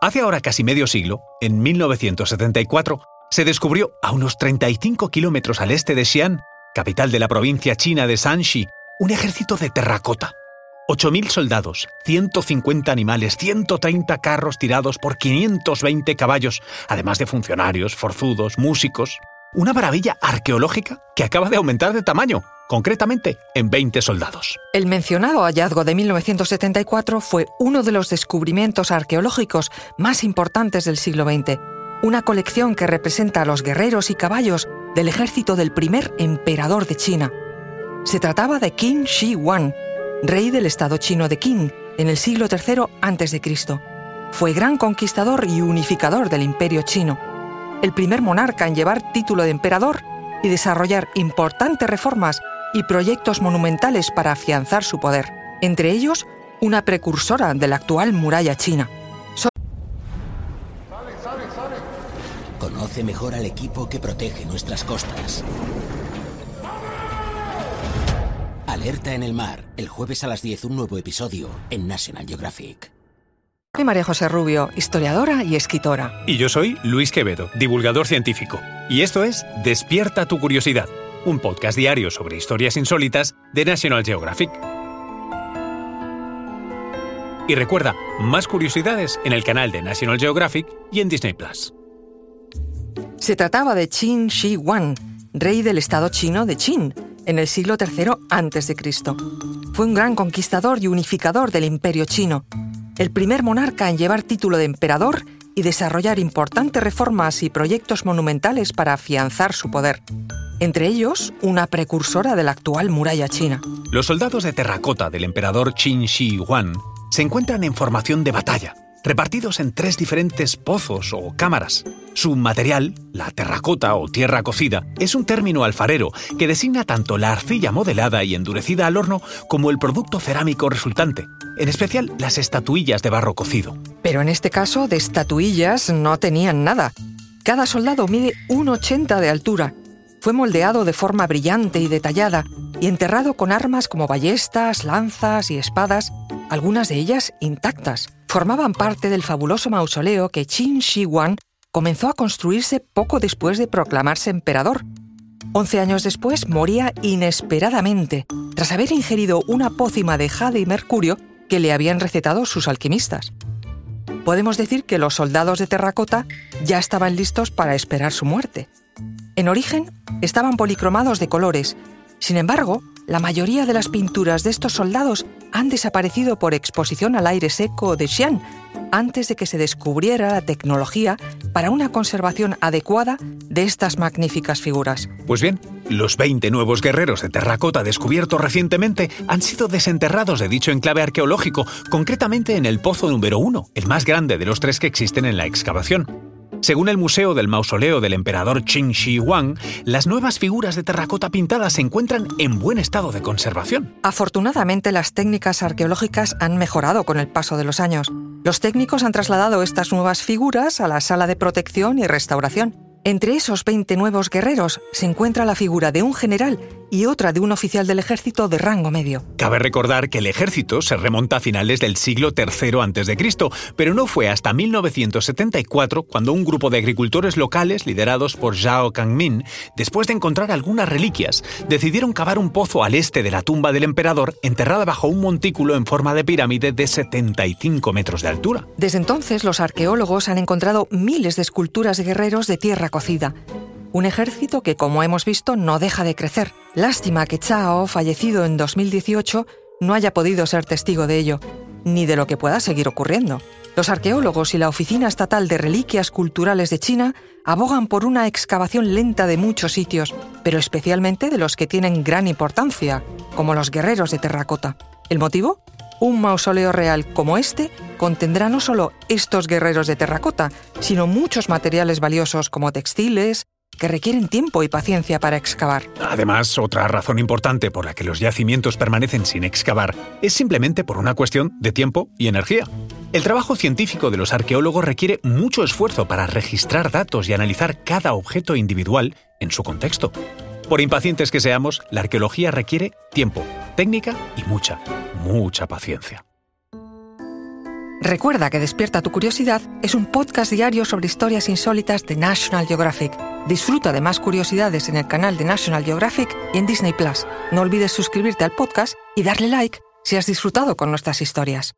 Hace ahora casi medio siglo, en 1974, se descubrió a unos 35 kilómetros al este de Xi'an, capital de la provincia china de Shanxi, un ejército de terracota. 8.000 soldados, 150 animales, 130 carros tirados por 520 caballos, además de funcionarios, forzudos, músicos. Una maravilla arqueológica que acaba de aumentar de tamaño, concretamente en 20 soldados. El mencionado hallazgo de 1974 fue uno de los descubrimientos arqueológicos más importantes del siglo XX. Una colección que representa a los guerreros y caballos del ejército del primer emperador de China. Se trataba de Qin Shi Huang, rey del estado chino de Qin en el siglo III a.C. Fue gran conquistador y unificador del imperio chino, el primer monarca en llevar título de emperador y desarrollar importantes reformas y proyectos monumentales para afianzar su poder, entre ellos una precursora de la actual muralla china. Conoce mejor al equipo que protege nuestras costas. Alerta en el mar, el jueves a las 10 un nuevo episodio en National Geographic. Soy María José Rubio, historiadora y escritora. Y yo soy Luis Quevedo, divulgador científico. Y esto es Despierta tu curiosidad, un podcast diario sobre historias insólitas de National Geographic. Y recuerda, más curiosidades en el canal de National Geographic y en Disney Plus. Se trataba de Qin Shi Huang, rey del estado chino de Qin en el siglo III a.C. Fue un gran conquistador y unificador del imperio chino, el primer monarca en llevar título de emperador y desarrollar importantes reformas y proyectos monumentales para afianzar su poder. Entre ellos, una precursora de la actual muralla china. Los soldados de terracota del emperador Qin Shi Huang se encuentran en formación de batalla repartidos en tres diferentes pozos o cámaras. Su material, la terracota o tierra cocida, es un término alfarero que designa tanto la arcilla modelada y endurecida al horno como el producto cerámico resultante, en especial las estatuillas de barro cocido. Pero en este caso, de estatuillas no tenían nada. Cada soldado mide 1,80 de altura. Fue moldeado de forma brillante y detallada y enterrado con armas como ballestas, lanzas y espadas, algunas de ellas intactas formaban parte del fabuloso mausoleo que Qin Shi Huang comenzó a construirse poco después de proclamarse emperador. Once años después moría inesperadamente, tras haber ingerido una pócima de jade y mercurio que le habían recetado sus alquimistas. Podemos decir que los soldados de terracota ya estaban listos para esperar su muerte. En origen, estaban policromados de colores. Sin embargo, la mayoría de las pinturas de estos soldados han desaparecido por exposición al aire seco de Xi'an antes de que se descubriera la tecnología para una conservación adecuada de estas magníficas figuras. Pues bien, los 20 nuevos guerreros de terracota descubiertos recientemente han sido desenterrados de dicho enclave arqueológico, concretamente en el pozo número 1, el más grande de los tres que existen en la excavación. Según el Museo del Mausoleo del Emperador Qin Shi Huang, las nuevas figuras de terracota pintadas se encuentran en buen estado de conservación. Afortunadamente, las técnicas arqueológicas han mejorado con el paso de los años. Los técnicos han trasladado estas nuevas figuras a la sala de protección y restauración. Entre esos 20 nuevos guerreros se encuentra la figura de un general y otra de un oficial del ejército de rango medio. Cabe recordar que el ejército se remonta a finales del siglo III a.C., pero no fue hasta 1974 cuando un grupo de agricultores locales, liderados por Zhao Kangmin, después de encontrar algunas reliquias, decidieron cavar un pozo al este de la tumba del emperador, enterrada bajo un montículo en forma de pirámide de 75 metros de altura. Desde entonces, los arqueólogos han encontrado miles de esculturas de guerreros de tierra cocida. Un ejército que, como hemos visto, no deja de crecer. Lástima que Chao, fallecido en 2018, no haya podido ser testigo de ello, ni de lo que pueda seguir ocurriendo. Los arqueólogos y la Oficina Estatal de Reliquias Culturales de China abogan por una excavación lenta de muchos sitios, pero especialmente de los que tienen gran importancia, como los guerreros de terracota. ¿El motivo? Un mausoleo real como este contendrá no solo estos guerreros de terracota, sino muchos materiales valiosos como textiles, que requieren tiempo y paciencia para excavar. Además, otra razón importante por la que los yacimientos permanecen sin excavar es simplemente por una cuestión de tiempo y energía. El trabajo científico de los arqueólogos requiere mucho esfuerzo para registrar datos y analizar cada objeto individual en su contexto. Por impacientes que seamos, la arqueología requiere tiempo, técnica y mucha, mucha paciencia. Recuerda que Despierta tu Curiosidad es un podcast diario sobre historias insólitas de National Geographic. Disfruta de más curiosidades en el canal de National Geographic y en Disney Plus. No olvides suscribirte al podcast y darle like si has disfrutado con nuestras historias.